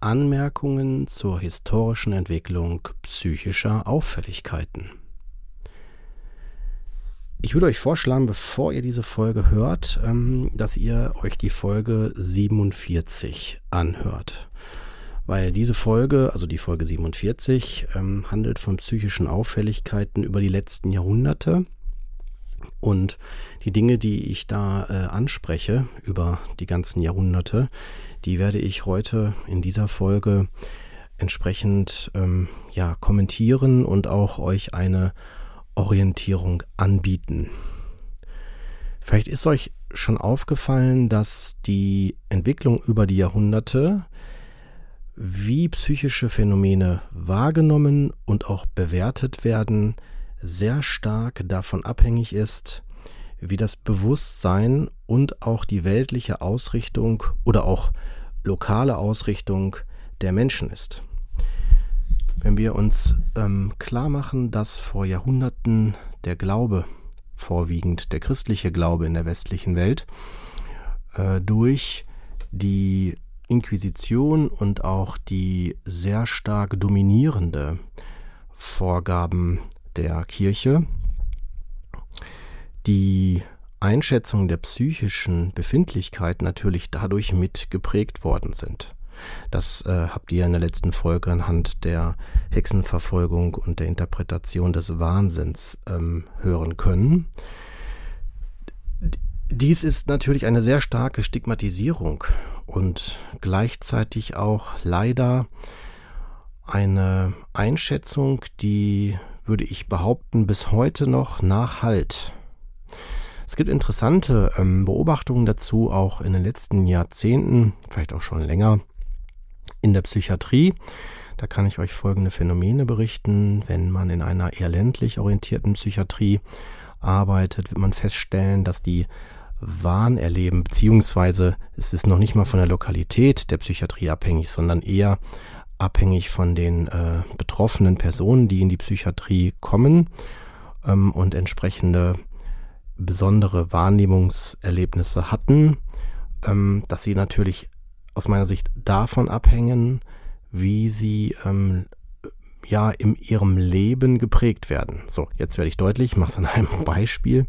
Anmerkungen zur historischen Entwicklung psychischer Auffälligkeiten. Ich würde euch vorschlagen, bevor ihr diese Folge hört, ähm, dass ihr euch die Folge 47 anhört. Weil diese Folge, also die Folge 47, ähm, handelt von psychischen Auffälligkeiten über die letzten Jahrhunderte und die Dinge, die ich da äh, anspreche über die ganzen Jahrhunderte, die werde ich heute in dieser Folge entsprechend ähm, ja, kommentieren und auch euch eine Orientierung anbieten. Vielleicht ist euch schon aufgefallen, dass die Entwicklung über die Jahrhunderte, wie psychische Phänomene wahrgenommen und auch bewertet werden, sehr stark davon abhängig ist, wie das Bewusstsein und auch die weltliche Ausrichtung oder auch lokale Ausrichtung der Menschen ist. Wenn wir uns ähm, klar machen, dass vor Jahrhunderten der Glaube, vorwiegend der christliche Glaube in der westlichen Welt, äh, durch die Inquisition und auch die sehr stark dominierende Vorgaben der Kirche die Einschätzung der psychischen Befindlichkeit natürlich dadurch mit geprägt worden sind. Das äh, habt ihr in der letzten Folge anhand der Hexenverfolgung und der Interpretation des Wahnsinns ähm, hören können. Dies ist natürlich eine sehr starke Stigmatisierung und gleichzeitig auch leider eine Einschätzung, die würde ich behaupten, bis heute noch nachhalt. Es gibt interessante ähm, Beobachtungen dazu, auch in den letzten Jahrzehnten, vielleicht auch schon länger, in der Psychiatrie. Da kann ich euch folgende Phänomene berichten. Wenn man in einer eher ländlich orientierten Psychiatrie arbeitet, wird man feststellen, dass die Wahn erleben, beziehungsweise es ist noch nicht mal von der Lokalität der Psychiatrie abhängig, sondern eher abhängig von den äh, betroffenen Personen, die in die Psychiatrie kommen ähm, und entsprechende besondere Wahrnehmungserlebnisse hatten, ähm, dass sie natürlich aus meiner Sicht davon abhängen, wie sie ähm, ja in ihrem Leben geprägt werden. So, jetzt werde ich deutlich, ich mache es an einem Beispiel.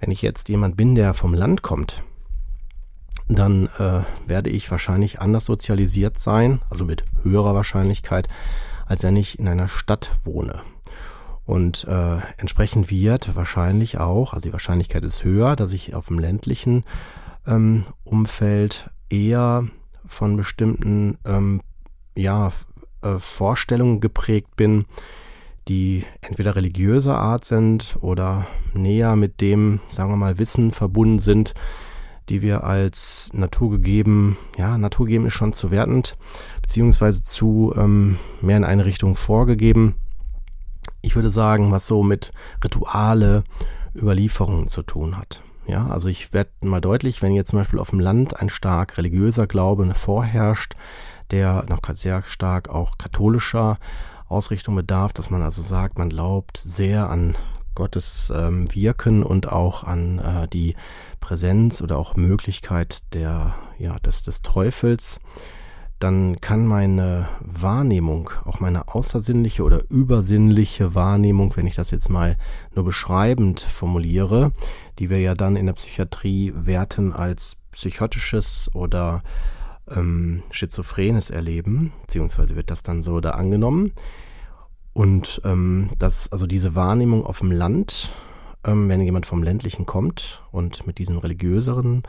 Wenn ich jetzt jemand bin, der vom Land kommt, dann äh, werde ich wahrscheinlich anders sozialisiert sein, also mit höherer Wahrscheinlichkeit, als wenn ich in einer Stadt wohne. Und äh, entsprechend wird wahrscheinlich auch, also die Wahrscheinlichkeit ist höher, dass ich auf dem ländlichen ähm, Umfeld eher von bestimmten ähm, ja, äh, Vorstellungen geprägt bin, die entweder religiöser Art sind oder näher mit dem, sagen wir mal, Wissen verbunden sind, die wir als naturgegeben, ja, naturgegeben ist schon zu wertend, beziehungsweise zu ähm, mehr in eine Richtung vorgegeben. Ich würde sagen, was so mit Rituale, Überlieferungen zu tun hat. Ja, also ich werde mal deutlich, wenn jetzt zum Beispiel auf dem Land ein stark religiöser Glaube vorherrscht, der noch sehr stark auch katholischer Ausrichtung bedarf, dass man also sagt, man glaubt sehr an Gottes ähm, Wirken und auch an äh, die Präsenz oder auch Möglichkeit der, ja, des, des Teufels, dann kann meine Wahrnehmung, auch meine außersinnliche oder übersinnliche Wahrnehmung, wenn ich das jetzt mal nur beschreibend formuliere, die wir ja dann in der Psychiatrie werten als psychotisches oder ähm, schizophrenes Erleben, beziehungsweise wird das dann so da angenommen, Und ähm, dass also diese Wahrnehmung auf dem Land, ähm, wenn jemand vom ländlichen kommt und mit diesem religiöseren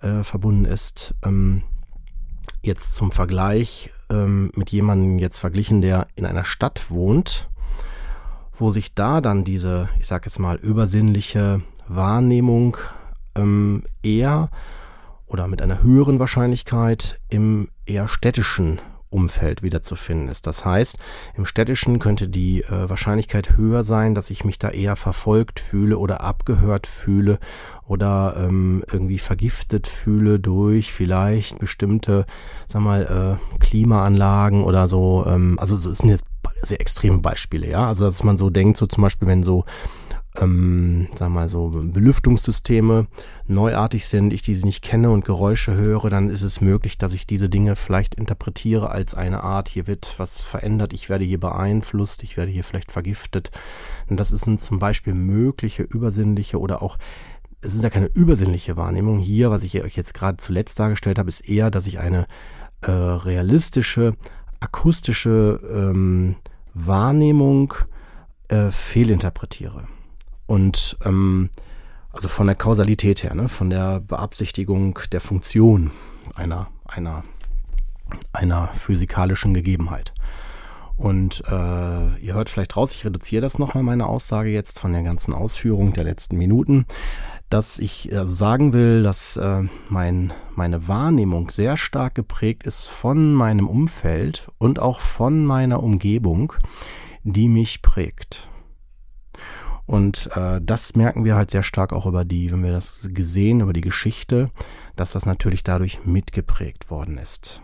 äh, verbunden ist, ähm, jetzt zum Vergleich ähm, mit jemandem jetzt verglichen, der in einer Stadt wohnt, wo sich da dann diese, ich sag jetzt mal, übersinnliche Wahrnehmung ähm, eher oder mit einer höheren Wahrscheinlichkeit im eher städtischen Umfeld wiederzufinden ist. Das heißt, im städtischen könnte die äh, Wahrscheinlichkeit höher sein, dass ich mich da eher verfolgt fühle oder abgehört fühle oder ähm, irgendwie vergiftet fühle durch vielleicht bestimmte, sag mal, äh, Klimaanlagen oder so. Ähm, also es sind jetzt sehr extreme Beispiele, ja. Also dass man so denkt, so zum Beispiel, wenn so ähm, wir mal so, Belüftungssysteme neuartig sind, ich diese nicht kenne und Geräusche höre, dann ist es möglich, dass ich diese Dinge vielleicht interpretiere als eine Art, hier wird was verändert, ich werde hier beeinflusst, ich werde hier vielleicht vergiftet. Und das sind zum Beispiel mögliche übersinnliche oder auch es ist ja keine übersinnliche Wahrnehmung. Hier, was ich euch jetzt gerade zuletzt dargestellt habe, ist eher, dass ich eine äh, realistische, akustische ähm, Wahrnehmung äh, fehlinterpretiere. Und ähm, also von der Kausalität her, ne, von der Beabsichtigung der Funktion einer, einer, einer physikalischen Gegebenheit. Und äh, ihr hört vielleicht raus, ich reduziere das nochmal, meine Aussage jetzt von der ganzen Ausführung der letzten Minuten, dass ich also sagen will, dass äh, mein, meine Wahrnehmung sehr stark geprägt ist von meinem Umfeld und auch von meiner Umgebung, die mich prägt. Und äh, das merken wir halt sehr stark auch über die, wenn wir das gesehen, über die Geschichte, dass das natürlich dadurch mitgeprägt worden ist.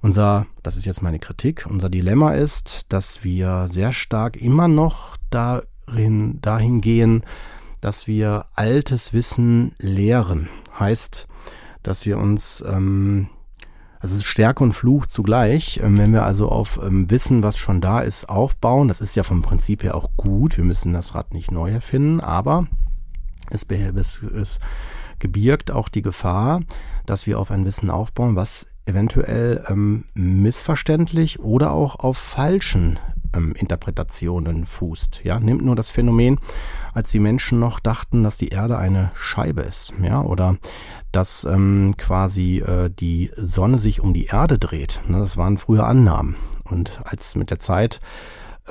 Unser, das ist jetzt meine Kritik, unser Dilemma ist, dass wir sehr stark immer noch darin, dahin gehen, dass wir altes Wissen lehren. Heißt, dass wir uns ähm, also Stärke und Fluch zugleich. Ähm, wenn wir also auf ähm, Wissen, was schon da ist, aufbauen, das ist ja vom Prinzip her auch gut. Wir müssen das Rad nicht neu erfinden, aber es gebirgt auch die Gefahr, dass wir auf ein Wissen aufbauen, was eventuell ähm, missverständlich oder auch auf falschen ähm, Interpretationen fußt. Ja, nimmt nur das Phänomen, als die Menschen noch dachten, dass die Erde eine Scheibe ist, ja, oder dass ähm, quasi äh, die Sonne sich um die Erde dreht. Ne, das waren früher Annahmen. Und als mit der Zeit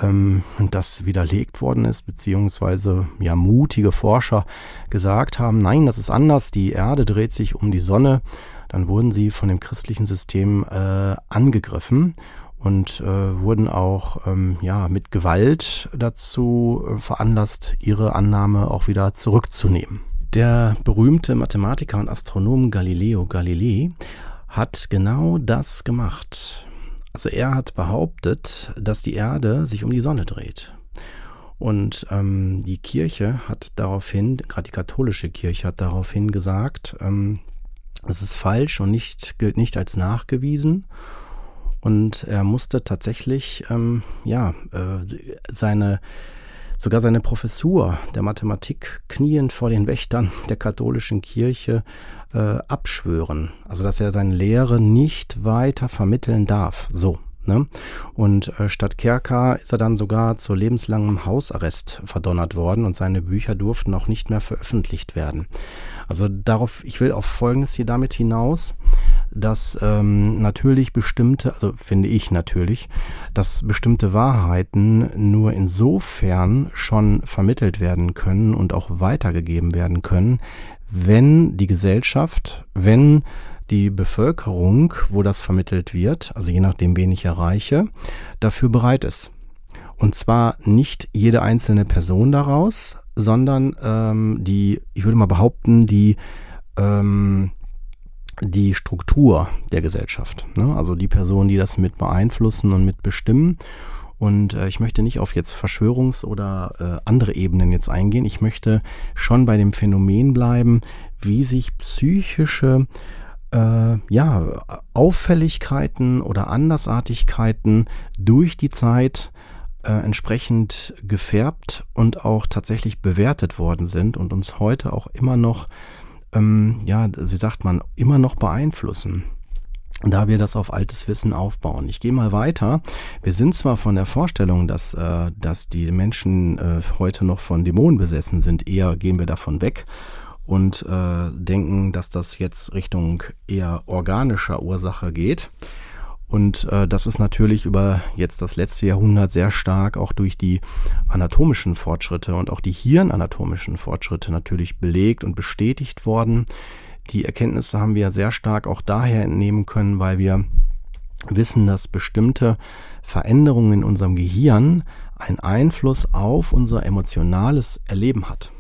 ähm, das widerlegt worden ist, beziehungsweise ja mutige Forscher gesagt haben, nein, das ist anders, die Erde dreht sich um die Sonne, dann wurden sie von dem christlichen System äh, angegriffen und äh, wurden auch ähm, ja mit Gewalt dazu äh, veranlasst, ihre Annahme auch wieder zurückzunehmen. Der berühmte Mathematiker und Astronom Galileo Galilei hat genau das gemacht. Also er hat behauptet, dass die Erde sich um die Sonne dreht. Und ähm, die Kirche hat daraufhin, gerade die katholische Kirche hat daraufhin gesagt, ähm, es ist falsch und nicht, gilt nicht als nachgewiesen. Und er musste tatsächlich, ähm, ja, äh, seine, sogar seine Professur der Mathematik kniend vor den Wächtern der katholischen Kirche äh, abschwören. Also, dass er seine Lehre nicht weiter vermitteln darf. So. Ne? Und äh, statt Kerker ist er dann sogar zu lebenslangem Hausarrest verdonnert worden und seine Bücher durften auch nicht mehr veröffentlicht werden. Also darauf, ich will auf Folgendes hier damit hinaus, dass ähm, natürlich bestimmte, also finde ich natürlich, dass bestimmte Wahrheiten nur insofern schon vermittelt werden können und auch weitergegeben werden können, wenn die Gesellschaft, wenn die Bevölkerung, wo das vermittelt wird, also je nachdem, wen ich erreiche, dafür bereit ist. Und zwar nicht jede einzelne Person daraus, sondern ähm, die, ich würde mal behaupten, die ähm, die Struktur der Gesellschaft. Ne? Also die Personen, die das mit beeinflussen und mit bestimmen. Und äh, ich möchte nicht auf jetzt Verschwörungs- oder äh, andere Ebenen jetzt eingehen. Ich möchte schon bei dem Phänomen bleiben, wie sich psychische äh, ja, Auffälligkeiten oder Andersartigkeiten durch die Zeit äh, entsprechend gefärbt und auch tatsächlich bewertet worden sind und uns heute auch immer noch, ähm, ja, wie sagt man, immer noch beeinflussen. da wir das auf altes Wissen aufbauen. Ich gehe mal weiter. Wir sind zwar von der Vorstellung, dass, äh, dass die Menschen äh, heute noch von Dämonen besessen sind, eher gehen wir davon weg und äh, denken, dass das jetzt Richtung eher organischer Ursache geht. Und äh, das ist natürlich über jetzt das letzte Jahrhundert sehr stark auch durch die anatomischen Fortschritte und auch die hirnanatomischen Fortschritte natürlich belegt und bestätigt worden. Die Erkenntnisse haben wir sehr stark auch daher entnehmen können, weil wir wissen, dass bestimmte Veränderungen in unserem Gehirn einen Einfluss auf unser emotionales Erleben hat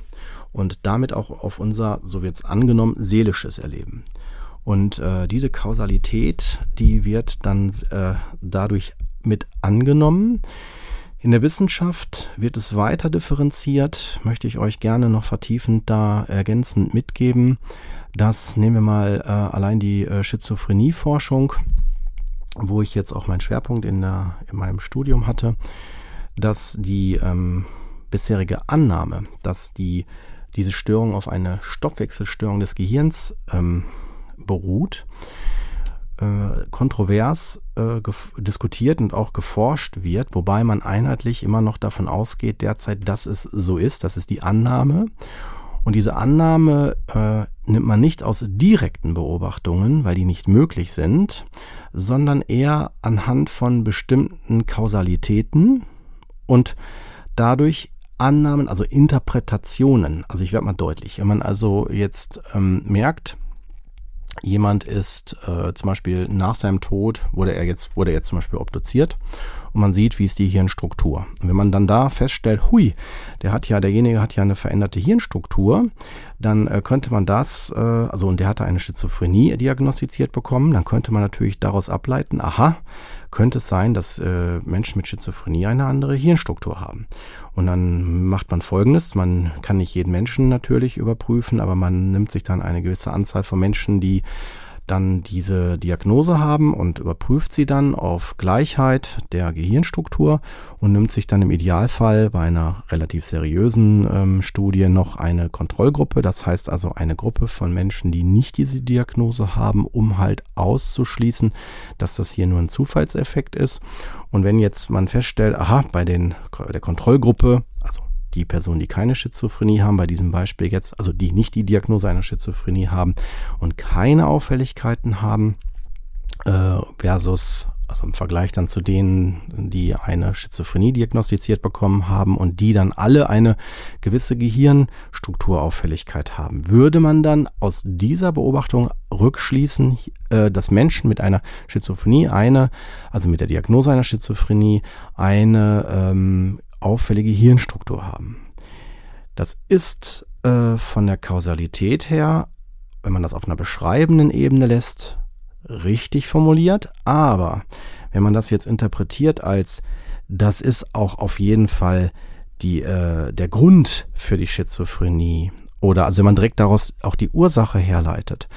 und damit auch auf unser, so wird es angenommen, seelisches Erleben. Und äh, diese Kausalität, die wird dann äh, dadurch mit angenommen. In der Wissenschaft wird es weiter differenziert, möchte ich euch gerne noch vertiefend da ergänzend mitgeben. Das nehmen wir mal äh, allein die äh, Schizophrenie-Forschung, wo ich jetzt auch meinen Schwerpunkt in, der, in meinem Studium hatte, dass die ähm, bisherige Annahme, dass die, diese Störung auf eine Stoffwechselstörung des Gehirns ähm, beruht, äh, kontrovers äh, diskutiert und auch geforscht wird, wobei man einheitlich immer noch davon ausgeht derzeit, dass es so ist, das ist die Annahme. Und diese Annahme äh, nimmt man nicht aus direkten Beobachtungen, weil die nicht möglich sind, sondern eher anhand von bestimmten Kausalitäten und dadurch Annahmen, also Interpretationen. Also ich werde mal deutlich. Wenn man also jetzt ähm, merkt, jemand ist äh, zum Beispiel nach seinem Tod wurde er jetzt wurde er jetzt zum Beispiel obduziert und man sieht, wie ist die Hirnstruktur. Und wenn man dann da feststellt, hui, der hat ja derjenige hat ja eine veränderte Hirnstruktur, dann äh, könnte man das, äh, also und der hatte eine Schizophrenie diagnostiziert bekommen, dann könnte man natürlich daraus ableiten, aha, könnte es sein, dass äh, Menschen mit Schizophrenie eine andere Hirnstruktur haben. Und dann macht man Folgendes, man kann nicht jeden Menschen natürlich überprüfen, aber man nimmt sich dann eine gewisse Anzahl von Menschen, die dann diese Diagnose haben und überprüft sie dann auf Gleichheit der Gehirnstruktur und nimmt sich dann im Idealfall bei einer relativ seriösen ähm, Studie noch eine Kontrollgruppe, das heißt also eine Gruppe von Menschen, die nicht diese Diagnose haben, um halt auszuschließen, dass das hier nur ein Zufallseffekt ist. Und wenn jetzt man feststellt, aha, bei den, der Kontrollgruppe, die Personen, die keine Schizophrenie haben, bei diesem Beispiel jetzt, also die nicht die Diagnose einer Schizophrenie haben und keine Auffälligkeiten haben, äh, versus, also im Vergleich dann zu denen, die eine Schizophrenie diagnostiziert bekommen haben und die dann alle eine gewisse Gehirnstrukturauffälligkeit haben, würde man dann aus dieser Beobachtung rückschließen, äh, dass Menschen mit einer Schizophrenie eine, also mit der Diagnose einer Schizophrenie, eine ähm, auffällige Hirnstruktur haben. Das ist äh, von der Kausalität her, wenn man das auf einer beschreibenden Ebene lässt, richtig formuliert, aber wenn man das jetzt interpretiert als das ist auch auf jeden Fall die, äh, der Grund für die Schizophrenie oder also wenn man direkt daraus auch die Ursache herleitet,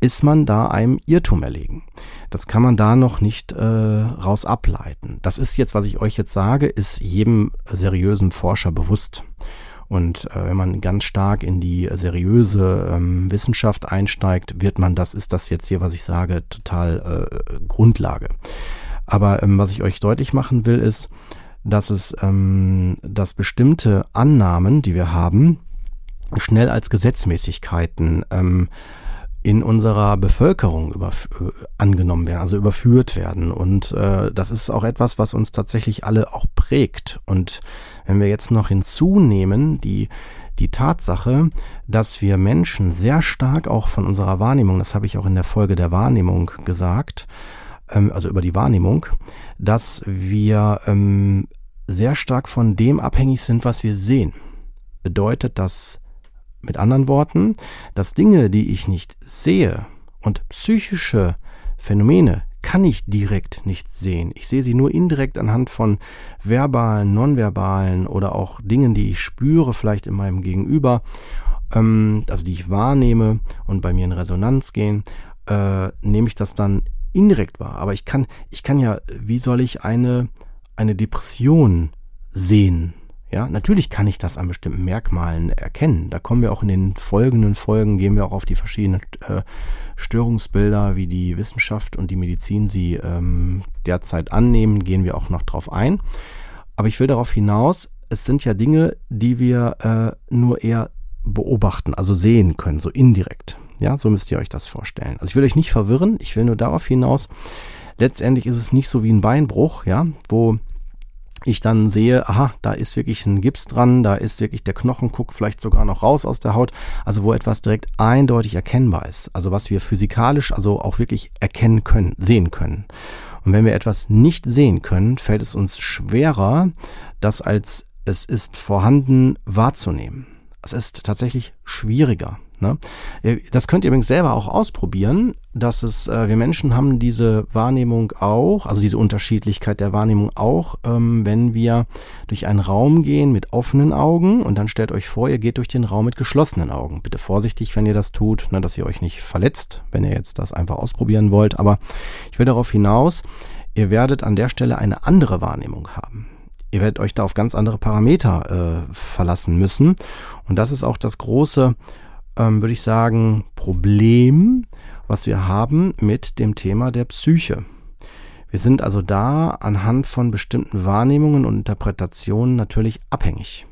ist man da einem Irrtum erlegen. Das kann man da noch nicht äh, raus ableiten. Das ist jetzt, was ich euch jetzt sage, ist jedem seriösen Forscher bewusst. Und äh, wenn man ganz stark in die seriöse ähm, Wissenschaft einsteigt, wird man, das ist das jetzt hier, was ich sage, total äh, Grundlage. Aber ähm, was ich euch deutlich machen will, ist, dass es, ähm, dass bestimmte Annahmen, die wir haben, schnell als Gesetzmäßigkeiten ähm, in unserer Bevölkerung über, äh, angenommen werden, also überführt werden. Und äh, das ist auch etwas, was uns tatsächlich alle auch prägt. Und wenn wir jetzt noch hinzunehmen, die, die Tatsache, dass wir Menschen sehr stark auch von unserer Wahrnehmung, das habe ich auch in der Folge der Wahrnehmung gesagt, ähm, also über die Wahrnehmung, dass wir ähm, sehr stark von dem abhängig sind, was wir sehen. Bedeutet das mit anderen Worten, dass Dinge, die ich nicht sehe und psychische Phänomene kann ich direkt nicht sehen. Ich sehe sie nur indirekt anhand von verbalen, nonverbalen oder auch Dingen, die ich spüre, vielleicht in meinem Gegenüber, ähm, also die ich wahrnehme und bei mir in Resonanz gehen, äh, nehme ich das dann indirekt wahr. Aber ich kann, ich kann ja, wie soll ich eine, eine Depression sehen? Ja, natürlich kann ich das an bestimmten Merkmalen erkennen. Da kommen wir auch in den folgenden Folgen, gehen wir auch auf die verschiedenen äh, Störungsbilder, wie die Wissenschaft und die Medizin sie ähm, derzeit annehmen, gehen wir auch noch drauf ein. Aber ich will darauf hinaus, es sind ja Dinge, die wir äh, nur eher beobachten, also sehen können, so indirekt. Ja, so müsst ihr euch das vorstellen. Also ich will euch nicht verwirren, ich will nur darauf hinaus, letztendlich ist es nicht so wie ein Beinbruch, ja, wo ich dann sehe, aha, da ist wirklich ein Gips dran, da ist wirklich der Knochen, guckt vielleicht sogar noch raus aus der Haut, also wo etwas direkt eindeutig erkennbar ist, also was wir physikalisch also auch wirklich erkennen können, sehen können. Und wenn wir etwas nicht sehen können, fällt es uns schwerer, das als es ist vorhanden wahrzunehmen. Es ist tatsächlich schwieriger. Ne? Das könnt ihr übrigens selber auch ausprobieren, dass es, äh, wir Menschen haben diese Wahrnehmung auch, also diese Unterschiedlichkeit der Wahrnehmung auch, ähm, wenn wir durch einen Raum gehen mit offenen Augen und dann stellt euch vor, ihr geht durch den Raum mit geschlossenen Augen. Bitte vorsichtig, wenn ihr das tut, ne, dass ihr euch nicht verletzt, wenn ihr jetzt das einfach ausprobieren wollt. Aber ich will darauf hinaus, ihr werdet an der Stelle eine andere Wahrnehmung haben. Ihr werdet euch da auf ganz andere Parameter äh, verlassen müssen. Und das ist auch das große ähm, würde ich sagen, Problem, was wir haben mit dem Thema der Psyche. Wir sind also da anhand von bestimmten Wahrnehmungen und Interpretationen natürlich abhängig.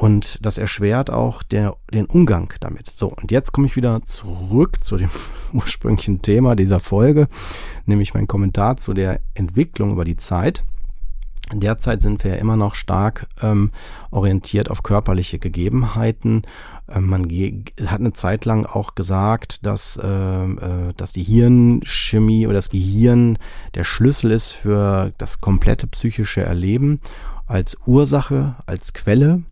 Und das erschwert auch der, den Umgang damit. So, und jetzt komme ich wieder zurück zu dem ursprünglichen Thema dieser Folge, nämlich mein Kommentar zu der Entwicklung über die Zeit. Derzeit sind wir ja immer noch stark ähm, orientiert auf körperliche Gegebenheiten. Ähm, man hat eine Zeit lang auch gesagt, dass, äh, äh, dass die Hirnchemie oder das Gehirn der Schlüssel ist für das komplette psychische Erleben als Ursache, als Quelle.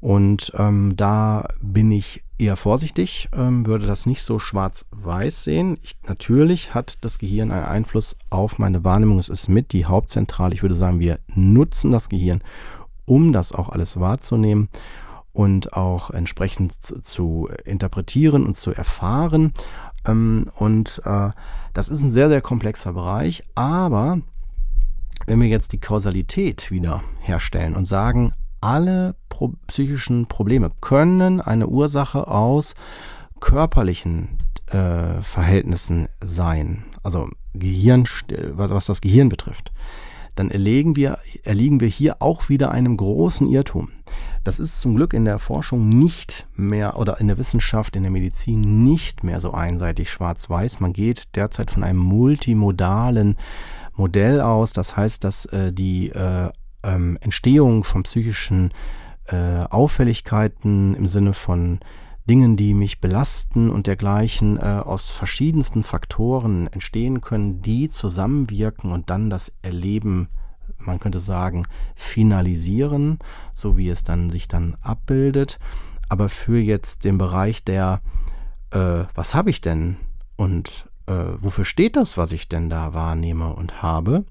Und ähm, da bin ich eher vorsichtig, ähm, würde das nicht so schwarz-weiß sehen. Ich, natürlich hat das Gehirn einen Einfluss auf meine Wahrnehmung. Es ist mit die Hauptzentrale. Ich würde sagen, wir nutzen das Gehirn, um das auch alles wahrzunehmen und auch entsprechend zu, interpretieren und zu erfahren. Ähm, und äh, das ist ein sehr, sehr komplexer Bereich. Aber wenn wir jetzt die Kausalität wieder herstellen und sagen, alle pro psychischen Probleme können eine Ursache aus körperlichen äh, Verhältnissen sein, also Gehirn, was das Gehirn betrifft, dann erlegen wir, erliegen wir hier auch wieder einem großen Irrtum. Das ist zum Glück in der Forschung nicht mehr oder in der Wissenschaft, in der Medizin nicht mehr so einseitig schwarz-weiß. Man geht derzeit von einem multimodalen Modell aus. Das heißt, dass äh, die äh, ähm, Entstehung von psychischen äh, Auffälligkeiten im Sinne von Dingen, die mich belasten und dergleichen äh, aus verschiedensten Faktoren entstehen können, die zusammenwirken und dann das Erleben, man könnte sagen, finalisieren, so wie es dann sich dann abbildet. Aber für jetzt den Bereich der, äh, was habe ich denn und äh, wofür steht das, was ich denn da wahrnehme und habe,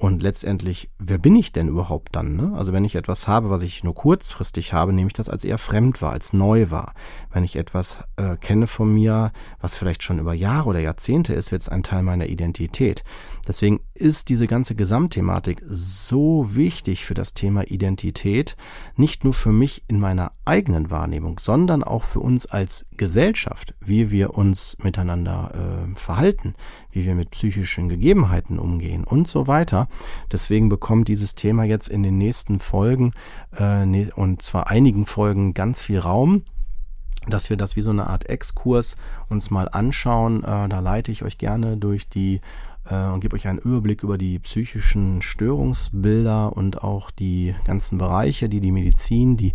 und letztendlich, wer bin ich denn überhaupt dann? Ne? Also wenn ich etwas habe, was ich nur kurzfristig habe, nehme ich das als eher fremd wahr, als neu wahr. Wenn ich etwas äh, kenne von mir, was vielleicht schon über Jahre oder Jahrzehnte ist, wird es ein Teil meiner Identität. Deswegen ist diese ganze Gesamtthematik so wichtig für das Thema Identität, nicht nur für mich in meiner eigenen Wahrnehmung, sondern auch für uns als Gesellschaft, wie wir uns miteinander äh, verhalten, wie wir mit psychischen Gegebenheiten umgehen und so weiter. Deswegen bekommt dieses Thema jetzt in den nächsten Folgen äh, ne, und zwar einigen Folgen ganz viel Raum dass wir das wie so eine Art Exkurs uns mal anschauen. Äh, da leite ich euch gerne durch die und gebe euch einen Überblick über die psychischen Störungsbilder und auch die ganzen Bereiche, die die Medizin, die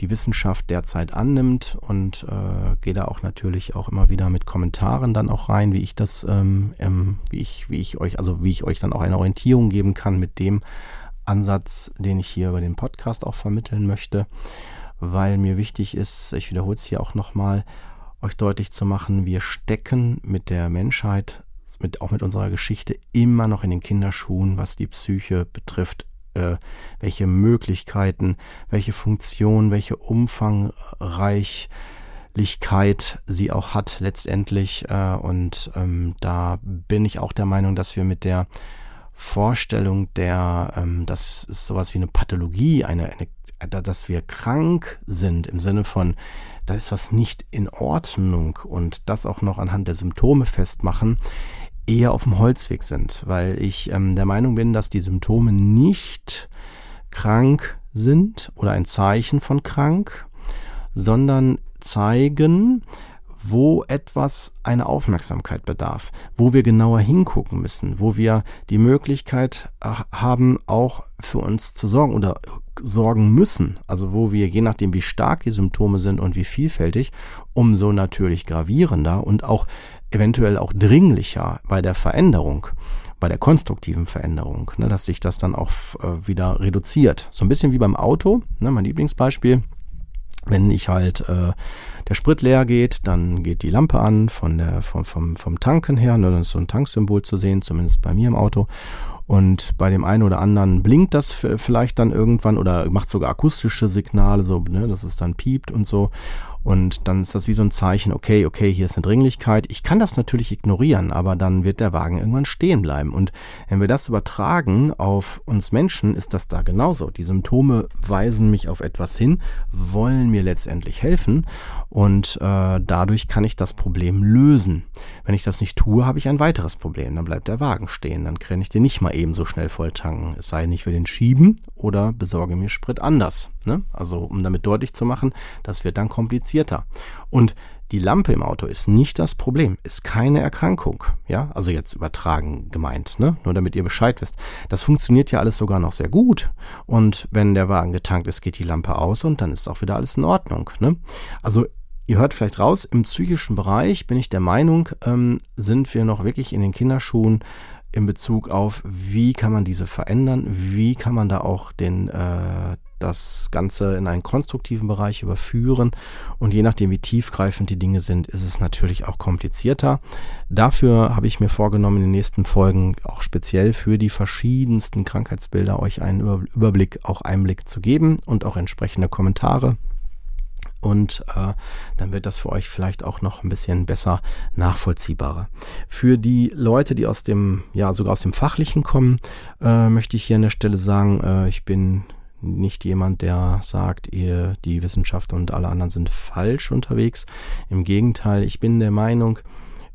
die Wissenschaft derzeit annimmt. Und äh, gehe da auch natürlich auch immer wieder mit Kommentaren dann auch rein, wie ich das, ähm, ähm, wie ich, wie ich euch, also wie ich euch dann auch eine Orientierung geben kann mit dem Ansatz, den ich hier über den Podcast auch vermitteln möchte, weil mir wichtig ist, ich wiederhole es hier auch nochmal, euch deutlich zu machen, wir stecken mit der Menschheit mit, auch mit unserer Geschichte immer noch in den Kinderschuhen, was die Psyche betrifft, äh, welche Möglichkeiten, welche Funktion, welche Umfangreichlichkeit sie auch hat letztendlich. Äh, und ähm, da bin ich auch der Meinung, dass wir mit der Vorstellung der, ähm, das ist sowas wie eine Pathologie, eine, eine, dass wir krank sind im Sinne von, da ist was nicht in Ordnung und das auch noch anhand der Symptome festmachen, eher auf dem Holzweg sind, weil ich ähm, der Meinung bin, dass die Symptome nicht krank sind oder ein Zeichen von krank, sondern zeigen, wo etwas eine Aufmerksamkeit bedarf, wo wir genauer hingucken müssen, wo wir die Möglichkeit äh, haben, auch für uns zu sorgen oder sorgen müssen, also wo wir, je nachdem wie stark die Symptome sind und wie vielfältig, umso natürlich gravierender und auch eventuell auch dringlicher bei der Veränderung, bei der konstruktiven Veränderung, ne, dass sich das dann auch äh, wieder reduziert. So ein bisschen wie beim Auto, ne, mein Lieblingsbeispiel wenn ich halt äh, der Sprit leer geht, dann geht die Lampe an von der, vom, vom, vom Tanken her. Ne, dann ist so ein Tanksymbol zu sehen, zumindest bei mir im Auto. Und bei dem einen oder anderen blinkt das vielleicht dann irgendwann oder macht sogar akustische Signale, so, ne, dass es dann piept und so. Und dann ist das wie so ein Zeichen, okay, okay, hier ist eine Dringlichkeit. Ich kann das natürlich ignorieren, aber dann wird der Wagen irgendwann stehen bleiben. Und wenn wir das übertragen auf uns Menschen, ist das da genauso. Die Symptome weisen mich auf etwas hin, wollen mir letztendlich helfen und äh, dadurch kann ich das Problem lösen. Wenn ich das nicht tue, habe ich ein weiteres Problem. Dann bleibt der Wagen stehen. Dann kann ich den nicht mal eben so schnell voll tanken. Es sei denn, ich will den schieben oder besorge mir Sprit anders. Ne? Also um damit deutlich zu machen, das wird dann komplizierter. Und die Lampe im Auto ist nicht das Problem, ist keine Erkrankung. Ja, also jetzt übertragen gemeint, ne? Nur damit ihr Bescheid wisst. Das funktioniert ja alles sogar noch sehr gut. Und wenn der Wagen getankt ist, geht die Lampe aus und dann ist auch wieder alles in Ordnung. Ne? Also Ihr hört vielleicht raus, im psychischen Bereich bin ich der Meinung, ähm, sind wir noch wirklich in den Kinderschuhen in Bezug auf, wie kann man diese verändern, wie kann man da auch den, äh, das Ganze in einen konstruktiven Bereich überführen. Und je nachdem, wie tiefgreifend die Dinge sind, ist es natürlich auch komplizierter. Dafür habe ich mir vorgenommen, in den nächsten Folgen auch speziell für die verschiedensten Krankheitsbilder euch einen Überblick, auch Einblick zu geben und auch entsprechende Kommentare und äh, dann wird das für euch vielleicht auch noch ein bisschen besser nachvollziehbarer. Für die Leute, die aus dem, ja, sogar aus dem Fachlichen kommen, äh, möchte ich hier an der Stelle sagen, äh, ich bin nicht jemand, der sagt, ihr, die Wissenschaft und alle anderen sind falsch unterwegs. Im Gegenteil, ich bin der Meinung,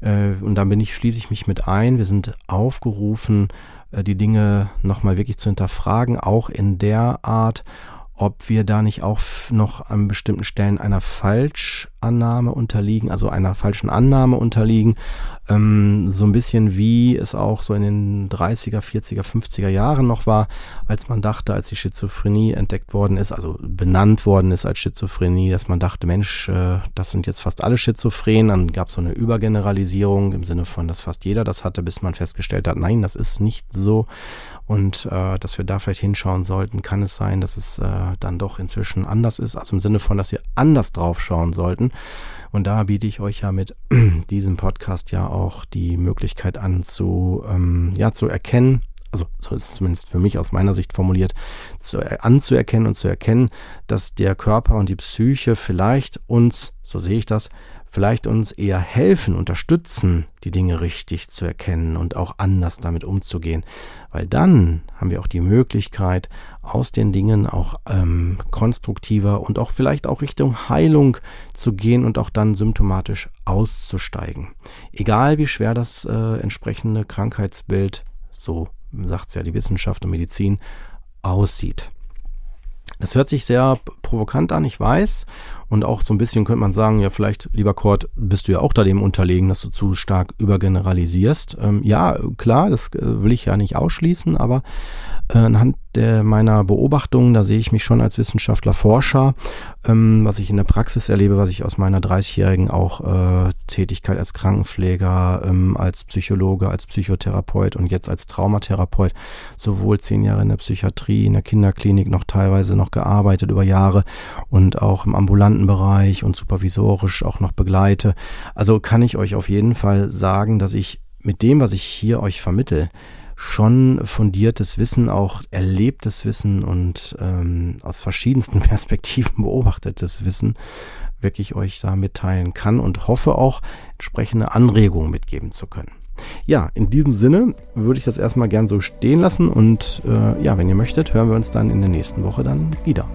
äh, und da bin ich, schließe ich mich mit ein, wir sind aufgerufen, äh, die Dinge nochmal wirklich zu hinterfragen, auch in der Art, ob wir da nicht auch noch an bestimmten Stellen einer Falschannahme unterliegen, also einer falschen Annahme unterliegen, ähm, so ein bisschen wie es auch so in den 30er, 40er, 50er Jahren noch war, als man dachte, als die Schizophrenie entdeckt worden ist, also benannt worden ist als Schizophrenie, dass man dachte, Mensch, äh, das sind jetzt fast alle Schizophren, dann gab es so eine Übergeneralisierung im Sinne von, dass fast jeder das hatte, bis man festgestellt hat, nein, das ist nicht so. Und äh, dass wir da vielleicht hinschauen sollten, kann es sein, dass es äh, dann doch inzwischen anders ist, also im Sinne von, dass wir anders drauf schauen sollten. Und da biete ich euch ja mit diesem Podcast ja auch die Möglichkeit an zu, ähm, ja, zu erkennen, also so ist es zumindest für mich aus meiner Sicht formuliert, zu, äh, anzuerkennen und zu erkennen, dass der Körper und die Psyche vielleicht uns, so sehe ich das, vielleicht uns eher helfen, unterstützen, die Dinge richtig zu erkennen und auch anders damit umzugehen. Weil dann haben wir auch die Möglichkeit, aus den Dingen auch ähm, konstruktiver und auch vielleicht auch Richtung Heilung zu gehen und auch dann symptomatisch auszusteigen. Egal wie schwer das äh, entsprechende Krankheitsbild, so sagt es ja die Wissenschaft und Medizin, aussieht. Das hört sich sehr provokant an, ich weiß. Und auch so ein bisschen könnte man sagen, ja, vielleicht, lieber Kurt, bist du ja auch da dem unterlegen, dass du zu stark übergeneralisierst. Ähm, ja, klar, das äh, will ich ja nicht ausschließen, aber äh, anhand der, meiner Beobachtungen, da sehe ich mich schon als Wissenschaftler, Forscher, ähm, was ich in der Praxis erlebe, was ich aus meiner 30-jährigen auch äh, Tätigkeit als Krankenpfleger, ähm, als Psychologe, als Psychotherapeut und jetzt als Traumatherapeut, sowohl zehn Jahre in der Psychiatrie, in der Kinderklinik noch teilweise noch gearbeitet über Jahre und auch im ambulanten Bereich und supervisorisch auch noch begleite. Also kann ich euch auf jeden Fall sagen, dass ich mit dem, was ich hier euch vermittel, schon fundiertes Wissen, auch erlebtes Wissen und ähm, aus verschiedensten Perspektiven beobachtetes Wissen wirklich euch da mitteilen kann und hoffe auch entsprechende Anregungen mitgeben zu können. Ja, in diesem Sinne würde ich das erstmal gern so stehen lassen und äh, ja, wenn ihr möchtet, hören wir uns dann in der nächsten Woche dann wieder.